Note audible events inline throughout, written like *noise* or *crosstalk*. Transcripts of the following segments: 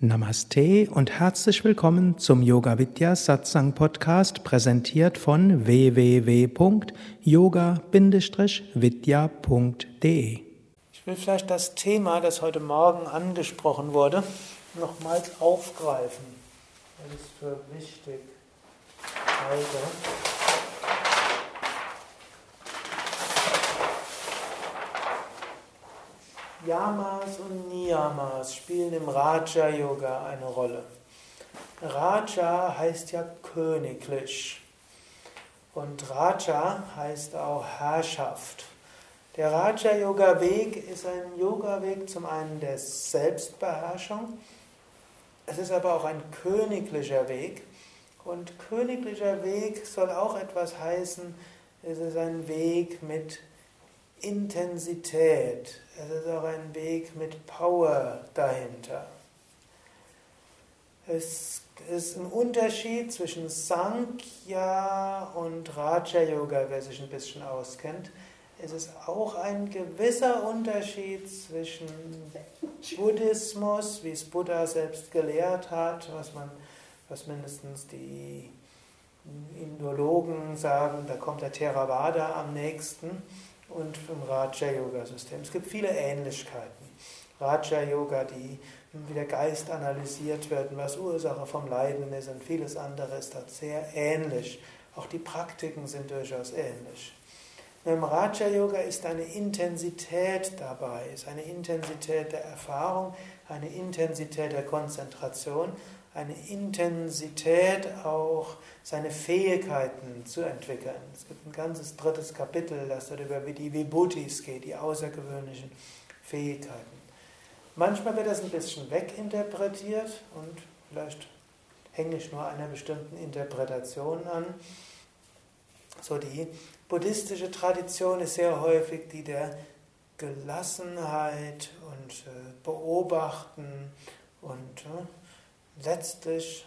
Namaste und herzlich willkommen zum Yoga Vidya Satsang Podcast, präsentiert von www.yoga-vidya.de. Ich will vielleicht das Thema, das heute Morgen angesprochen wurde, nochmals aufgreifen, ich es für wichtig halte. Yamas und Niyamas spielen im Raja Yoga eine Rolle. Raja heißt ja königlich und Raja heißt auch Herrschaft. Der Raja Yoga Weg ist ein Yoga Weg zum einen der Selbstbeherrschung, es ist aber auch ein königlicher Weg und königlicher Weg soll auch etwas heißen, es ist ein Weg mit Intensität. Es ist auch ein Weg mit Power dahinter. Es ist ein Unterschied zwischen Sankhya und Raja Yoga, wer sich ein bisschen auskennt. Es ist auch ein gewisser Unterschied zwischen Buddhismus, wie es Buddha selbst gelehrt hat, was man, was mindestens die Indologen sagen, da kommt der Theravada am nächsten und im Raja-Yoga-System. Es gibt viele Ähnlichkeiten. Raja-Yoga, die wie der Geist analysiert wird, was Ursache vom Leiden ist und vieles andere ist dort sehr ähnlich. Auch die Praktiken sind durchaus ähnlich. Im Raja-Yoga ist eine Intensität dabei, ist eine Intensität der Erfahrung, eine Intensität der Konzentration, eine Intensität auch seine Fähigkeiten zu entwickeln. Es gibt ein ganzes drittes Kapitel, das dort über die Vibhutis geht, die außergewöhnlichen Fähigkeiten. Manchmal wird das ein bisschen weginterpretiert und vielleicht hänge ich nur einer bestimmten Interpretation an. So die buddhistische Tradition ist sehr häufig die der Gelassenheit und äh, Beobachten und äh, letztlich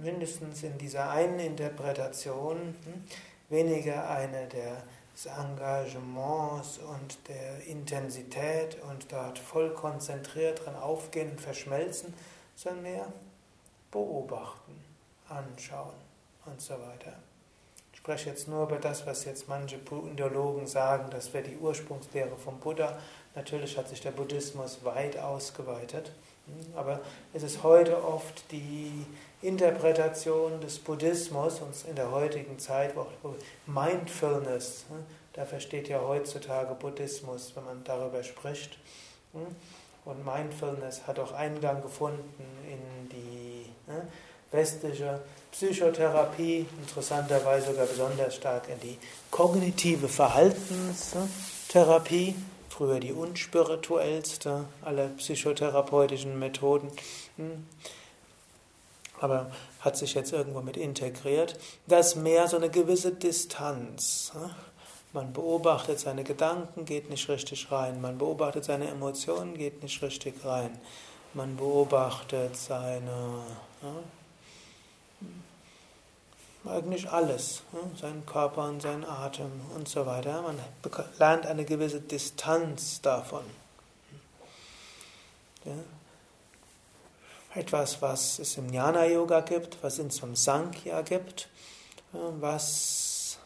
mindestens in dieser einen Interpretation hm, weniger eine des Engagements und der Intensität und dort voll konzentriert dran aufgehen und verschmelzen, sondern mehr beobachten, anschauen und so weiter. Ich spreche jetzt nur über das, was jetzt manche Indologen sagen, das wäre die Ursprungslehre vom Buddha. Natürlich hat sich der Buddhismus weit ausgeweitet. Aber es ist heute oft die Interpretation des Buddhismus und in der heutigen Zeit, wo Mindfulness, ne, da versteht ja heutzutage Buddhismus, wenn man darüber spricht. Hm? Und Mindfulness hat auch Eingang gefunden in die ne, westliche Psychotherapie, interessanterweise sogar besonders stark in die kognitive Verhaltenstherapie früher die unspirituellste aller psychotherapeutischen Methoden, hm. aber hat sich jetzt irgendwo mit integriert. Das mehr so eine gewisse Distanz. Man beobachtet seine Gedanken, geht nicht richtig rein. Man beobachtet seine Emotionen, geht nicht richtig rein. Man beobachtet seine hm, eigentlich alles, seinen Körper und seinen Atem und so weiter. Man lernt eine gewisse Distanz davon. Ja. Etwas, was es im Jnana-Yoga gibt, was es im Sankhya gibt, was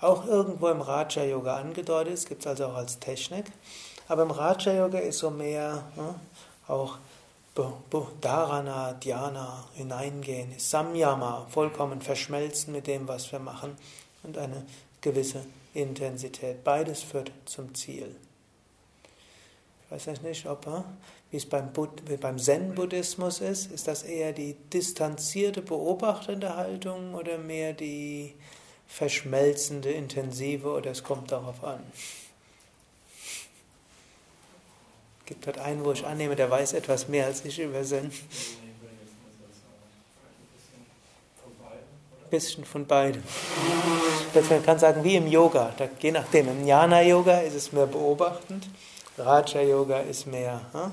auch irgendwo im Raja-Yoga angedeutet ist, gibt es also auch als Technik. Aber im Raja-Yoga ist so mehr auch Dharana, Dhyana hineingehen, Samyama, vollkommen verschmelzen mit dem, was wir machen und eine gewisse Intensität. Beides führt zum Ziel. Ich weiß nicht, ob, äh, wie es beim, beim Zen-Buddhismus ist, ist das eher die distanzierte, beobachtende Haltung oder mehr die verschmelzende, intensive oder es kommt darauf an? Gibt dort einen, wo ich annehme, der weiß etwas mehr als ich über Zen. Bisschen von beidem. Man kann sagen, wie im Yoga, da, je nachdem. Im Jnana-Yoga ist es mehr beobachtend, Raja-Yoga ist mehr hm,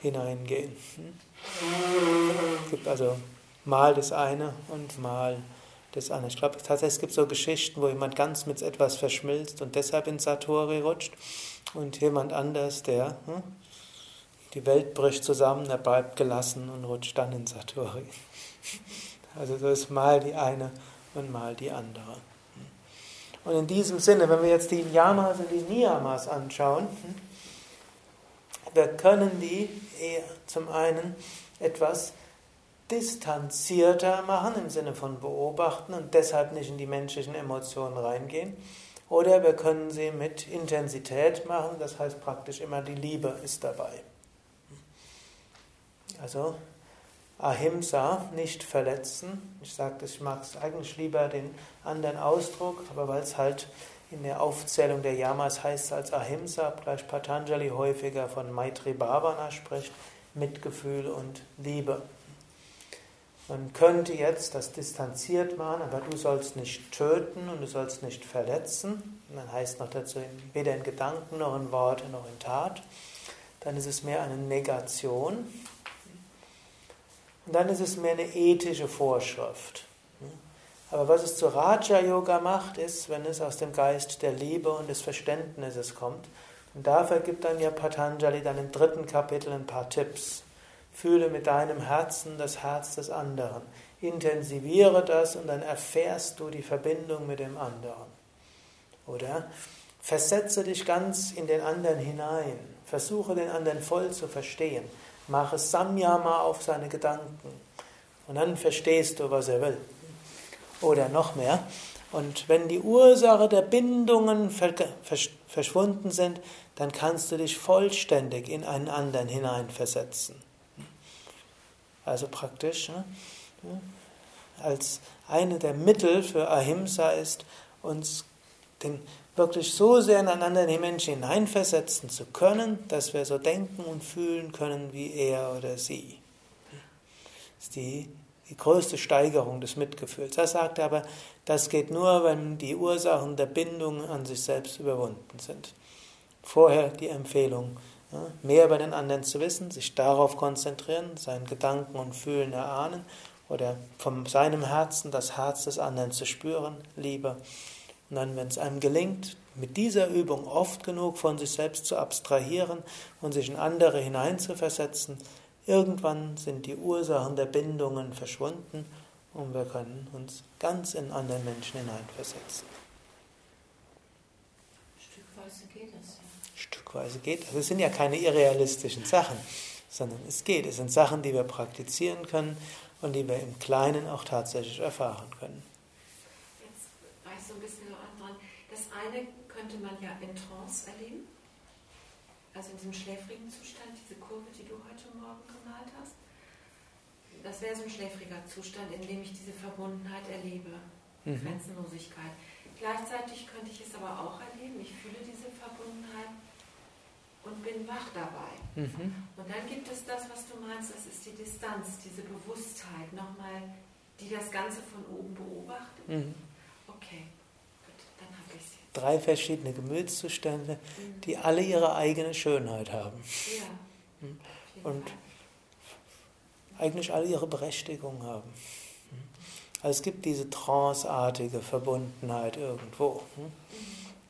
hineingehen. Hm. Es gibt also mal das eine und mal das andere. Ich glaube tatsächlich, es gibt so Geschichten, wo jemand ganz mit etwas verschmilzt und deshalb in Satori rutscht und jemand anders, der hm, die Welt bricht zusammen, er bleibt gelassen und rutscht dann in Satori. *laughs* Also so ist mal die eine und mal die andere. Und in diesem Sinne, wenn wir jetzt die Yamas und die Niyamas anschauen, wir können die zum einen etwas distanzierter machen im Sinne von beobachten und deshalb nicht in die menschlichen Emotionen reingehen. Oder wir können sie mit Intensität machen, das heißt praktisch immer die Liebe ist dabei. Also Ahimsa, nicht verletzen. Ich sage ich mag es eigentlich lieber den anderen Ausdruck, aber weil es halt in der Aufzählung der Yamas heißt als Ahimsa, gleich Patanjali häufiger von Maitri Bhavana spricht, Mitgefühl und Liebe. Man könnte jetzt das distanziert machen, aber du sollst nicht töten und du sollst nicht verletzen. Und dann heißt noch dazu weder in Gedanken noch in Worte noch in Tat. Dann ist es mehr eine Negation. Und dann ist es mehr eine ethische Vorschrift. Aber was es zu Raja Yoga macht, ist, wenn es aus dem Geist der Liebe und des Verständnisses kommt. Und dafür gibt dann ja Patanjali dann im dritten Kapitel ein paar Tipps. Fühle mit deinem Herzen das Herz des anderen. Intensiviere das und dann erfährst du die Verbindung mit dem anderen. Oder versetze dich ganz in den anderen hinein. Versuche den anderen voll zu verstehen. Mache Samyama auf seine Gedanken. Und dann verstehst du, was er will. Oder noch mehr. Und wenn die Ursache der Bindungen verschwunden sind, dann kannst du dich vollständig in einen anderen hineinversetzen. Also praktisch, als eine der Mittel für Ahimsa ist, uns den wirklich so sehr in einen anderen Menschen hineinversetzen zu können, dass wir so denken und fühlen können wie er oder sie. Das ist die, die größte Steigerung des Mitgefühls. Er sagt aber, das geht nur, wenn die Ursachen der Bindung an sich selbst überwunden sind. Vorher die Empfehlung, mehr über den anderen zu wissen, sich darauf konzentrieren, seinen Gedanken und Fühlen erahnen oder von seinem Herzen das Herz des anderen zu spüren, Liebe. Und dann, wenn es einem gelingt, mit dieser Übung oft genug von sich selbst zu abstrahieren und sich in andere hineinzuversetzen, irgendwann sind die Ursachen der Bindungen verschwunden und wir können uns ganz in anderen Menschen hineinversetzen. Stückweise geht das Stückweise geht das. Es sind ja keine irrealistischen Sachen, sondern es geht. Es sind Sachen, die wir praktizieren können und die wir im Kleinen auch tatsächlich erfahren können. eine könnte man ja in Trance erleben, also in diesem schläfrigen Zustand, diese Kurve, die du heute Morgen gemalt hast. Das wäre so ein schläfriger Zustand, in dem ich diese Verbundenheit erlebe, mhm. Grenzenlosigkeit. Gleichzeitig könnte ich es aber auch erleben, ich fühle diese Verbundenheit und bin wach dabei. Mhm. Und dann gibt es das, was du meinst, das ist die Distanz, diese Bewusstheit nochmal, die das Ganze von oben beobachtet. Mhm. Okay drei verschiedene Gemütszustände, die alle ihre eigene Schönheit haben. Hm? Und eigentlich alle ihre Berechtigung haben. Hm? Also es gibt diese tranceartige Verbundenheit irgendwo, hm?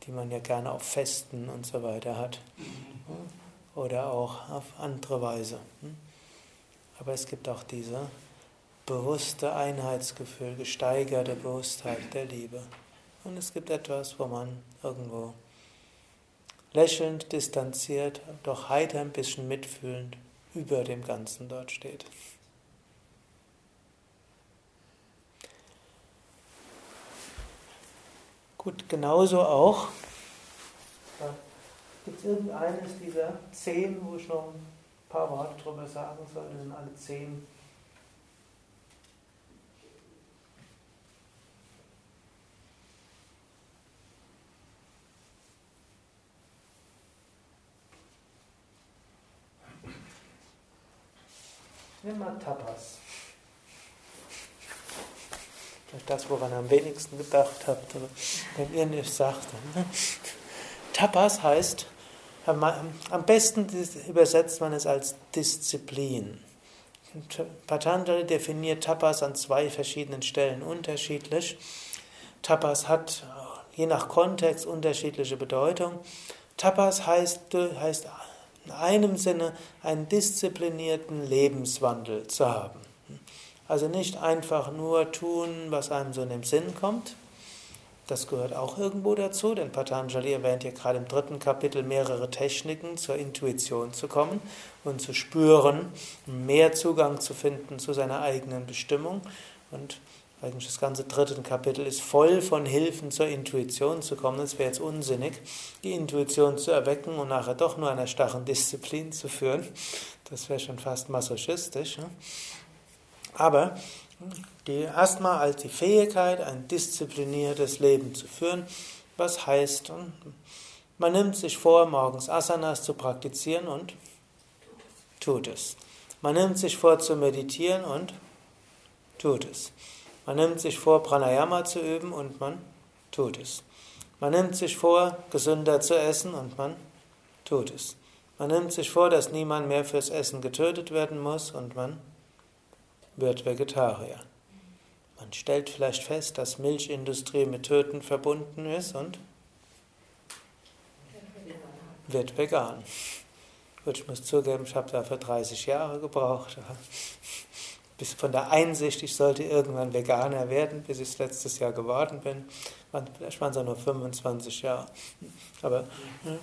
die man ja gerne auf Festen und so weiter hat. Oder auch auf andere Weise. Aber es gibt auch diese bewusste Einheitsgefühl, gesteigerte Bewusstheit der Liebe. Und es gibt etwas, wo man irgendwo lächelnd, distanziert, doch heiter ein bisschen mitfühlend über dem Ganzen dort steht. Gut, genauso auch. Gibt es irgendeines dieser zehn, wo ich noch ein paar Worte drüber sagen soll? Das sind alle zehn Nimm mal Tapas. Vielleicht das, woran ihr am wenigsten gedacht habt, wenn ihr nicht sagt. Ne? Tapas heißt, am besten übersetzt man es als Disziplin. Patanjali definiert Tapas an zwei verschiedenen Stellen unterschiedlich. Tapas hat je nach Kontext unterschiedliche Bedeutung. Tapas heißt, heißt in einem Sinne einen disziplinierten Lebenswandel zu haben. Also nicht einfach nur tun, was einem so in den Sinn kommt. Das gehört auch irgendwo dazu, denn Patanjali erwähnt hier gerade im dritten Kapitel mehrere Techniken, zur Intuition zu kommen und zu spüren, mehr Zugang zu finden zu seiner eigenen Bestimmung. Und eigentlich das ganze dritte Kapitel ist voll von Hilfen zur Intuition zu kommen. Es wäre jetzt unsinnig, die Intuition zu erwecken und nachher doch nur einer starren Disziplin zu führen. Das wäre schon fast masochistisch. Ne? Aber die erstmal als die Fähigkeit, ein diszipliniertes Leben zu führen, was heißt, man nimmt sich vor, morgens Asanas zu praktizieren und tut es. Man nimmt sich vor zu meditieren und tut es. Man nimmt sich vor, Pranayama zu üben und man tut es. Man nimmt sich vor, gesünder zu essen und man tut es. Man nimmt sich vor, dass niemand mehr fürs Essen getötet werden muss und man wird Vegetarier. Man stellt vielleicht fest, dass Milchindustrie mit Töten verbunden ist und wird vegan. Gut, ich muss zugeben, ich habe dafür 30 Jahre gebraucht. Bis von der Einsicht, ich sollte irgendwann Veganer werden, bis ich es letztes Jahr geworden bin. Vielleicht waren es auch nur 25 Jahre. Aber hm,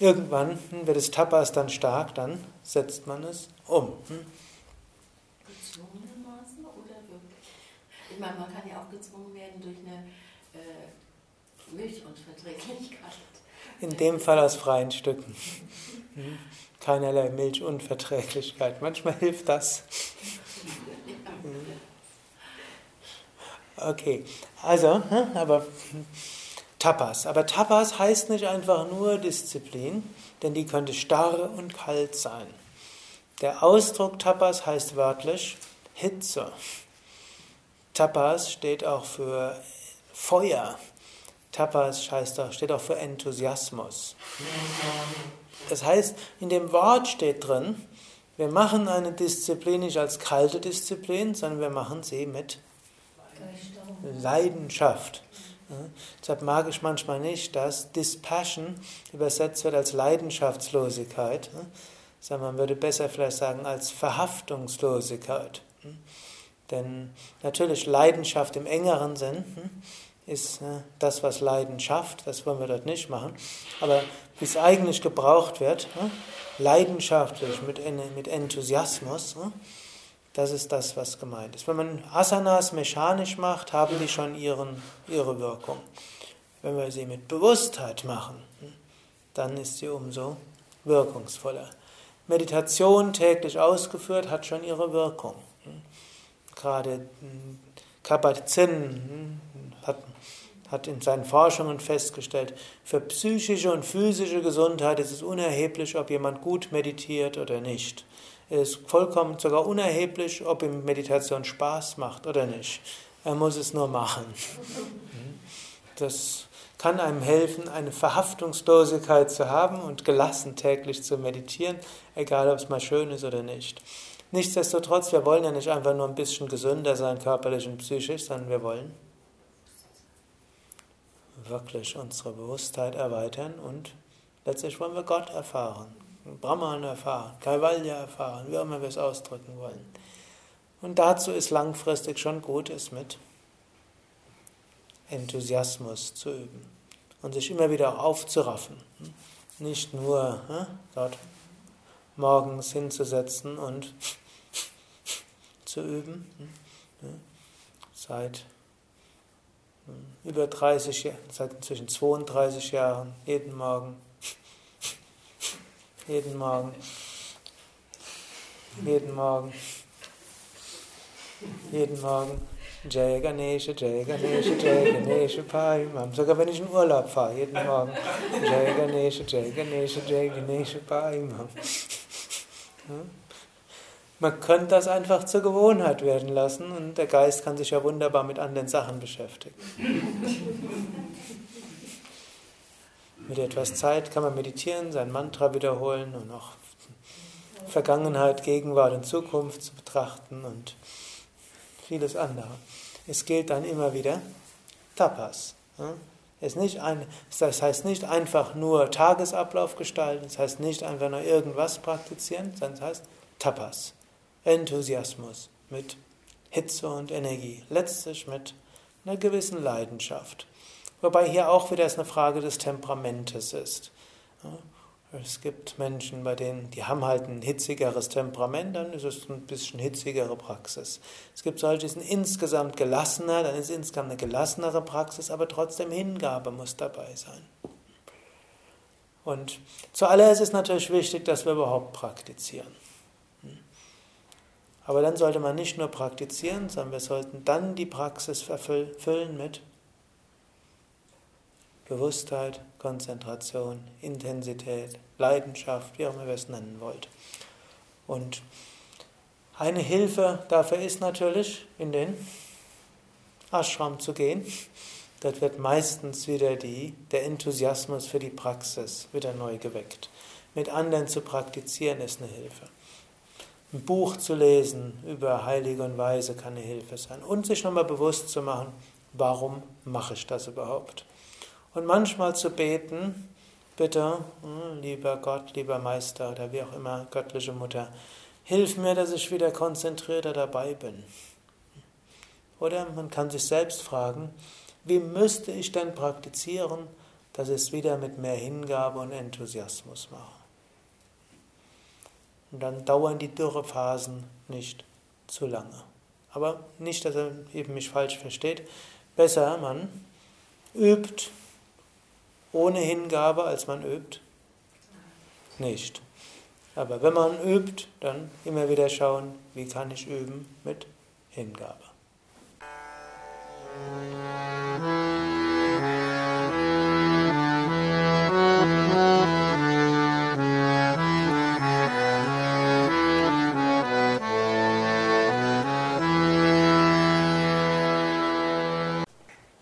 irgendwann hm, wird das Tapas dann stark, dann setzt man es um. Hm. Meine, man kann ja auch gezwungen werden durch eine äh, Milchunverträglichkeit. In dem Fall aus freien Stücken. Hm? Keinerlei Milchunverträglichkeit. Manchmal hilft das. Hm? Okay, also, hm, aber Tapas. Aber Tapas heißt nicht einfach nur Disziplin, denn die könnte starr und kalt sein. Der Ausdruck Tapas heißt wörtlich Hitze. Tapas steht auch für Feuer. Tapas heißt auch, steht auch für Enthusiasmus. Das heißt, in dem Wort steht drin, wir machen eine Disziplin nicht als kalte Disziplin, sondern wir machen sie mit Leidenschaft. deshalb mag ich manchmal nicht, dass Dispassion übersetzt wird als Leidenschaftslosigkeit. man würde besser vielleicht sagen als Verhaftungslosigkeit. Denn natürlich Leidenschaft im engeren Sinn hm, ist ne, das, was Leiden schafft, das wollen wir dort nicht machen. Aber wie es eigentlich gebraucht wird, hm, leidenschaftlich, mit, mit Enthusiasmus, hm, das ist das, was gemeint ist. Wenn man Asanas mechanisch macht, haben die schon ihren, ihre Wirkung. Wenn wir sie mit Bewusstheit machen, dann ist sie umso wirkungsvoller. Meditation täglich ausgeführt hat schon ihre Wirkung gerade hm, Kabat-Zinn hm, hat, hat in seinen Forschungen festgestellt, für psychische und physische Gesundheit ist es unerheblich, ob jemand gut meditiert oder nicht. Es ist vollkommen sogar unerheblich, ob ihm Meditation Spaß macht oder nicht. Er muss es nur machen. Hm. Das kann einem helfen, eine Verhaftungslosigkeit zu haben und gelassen täglich zu meditieren, egal ob es mal schön ist oder nicht. Nichtsdestotrotz, wir wollen ja nicht einfach nur ein bisschen gesünder sein, körperlich und psychisch, sondern wir wollen wirklich unsere Bewusstheit erweitern und letztlich wollen wir Gott erfahren, Brahman erfahren, Kaivalya erfahren, wie auch immer wir es ausdrücken wollen. Und dazu ist langfristig schon gut, es mit Enthusiasmus zu üben und sich immer wieder aufzuraffen. Nicht nur hm, dort morgens hinzusetzen und zu üben. Hm? Seit hm, über 30 Jahren, seit inzwischen 32 Jahren, jeden Morgen. *laughs* Jeden Morgen. Jeden Morgen. Jeden Morgen. Jai Ganesha, Jai Ganesha, Jai Ganesha Paimam. Sogar wenn ich in Urlaub fahre, jeden Morgen. Jai Ganesha, Jai Ganesha, Jai Ganesha Paimam. Hm? *laughs* Man könnte das einfach zur Gewohnheit werden lassen und der Geist kann sich ja wunderbar mit anderen Sachen beschäftigen. *laughs* mit etwas Zeit kann man meditieren, sein Mantra wiederholen und auch Vergangenheit, Gegenwart und Zukunft zu betrachten und vieles andere. Es gilt dann immer wieder Tapas. Es nicht ein, das heißt nicht einfach nur Tagesablauf gestalten, das heißt nicht einfach nur irgendwas praktizieren, sondern es heißt Tapas, Enthusiasmus mit Hitze und Energie, letztlich mit einer gewissen Leidenschaft. Wobei hier auch wieder eine Frage des Temperamentes ist. Es gibt Menschen, bei denen, die haben halt ein hitzigeres Temperament, dann ist es ein bisschen hitzigere Praxis. Es gibt solche, die sind insgesamt gelassener, dann ist es insgesamt eine gelassenere Praxis, aber trotzdem Hingabe muss dabei sein. Und zuallererst ist natürlich wichtig, dass wir überhaupt praktizieren. Aber dann sollte man nicht nur praktizieren, sondern wir sollten dann die Praxis verfüllen mit Bewusstheit, Konzentration, Intensität, Leidenschaft, wie auch immer ihr es nennen wollt. Und eine Hilfe dafür ist natürlich, in den Ashram zu gehen. Dort wird meistens wieder die, der Enthusiasmus für die Praxis wieder neu geweckt. Mit anderen zu praktizieren ist eine Hilfe. Ein Buch zu lesen über Heilige und Weise kann eine Hilfe sein. Und sich nochmal bewusst zu machen, warum mache ich das überhaupt? Und manchmal zu beten, bitte, hm, lieber Gott, lieber Meister oder wie auch immer, göttliche Mutter, hilf mir, dass ich wieder konzentrierter dabei bin. Oder man kann sich selbst fragen, wie müsste ich denn praktizieren, dass ich es wieder mit mehr Hingabe und Enthusiasmus mache. Und dann dauern die Dürrephasen nicht zu lange. Aber nicht, dass er eben mich falsch versteht. Besser, man übt ohne Hingabe, als man übt? Nicht. Aber wenn man übt, dann immer wieder schauen, wie kann ich üben mit Hingabe.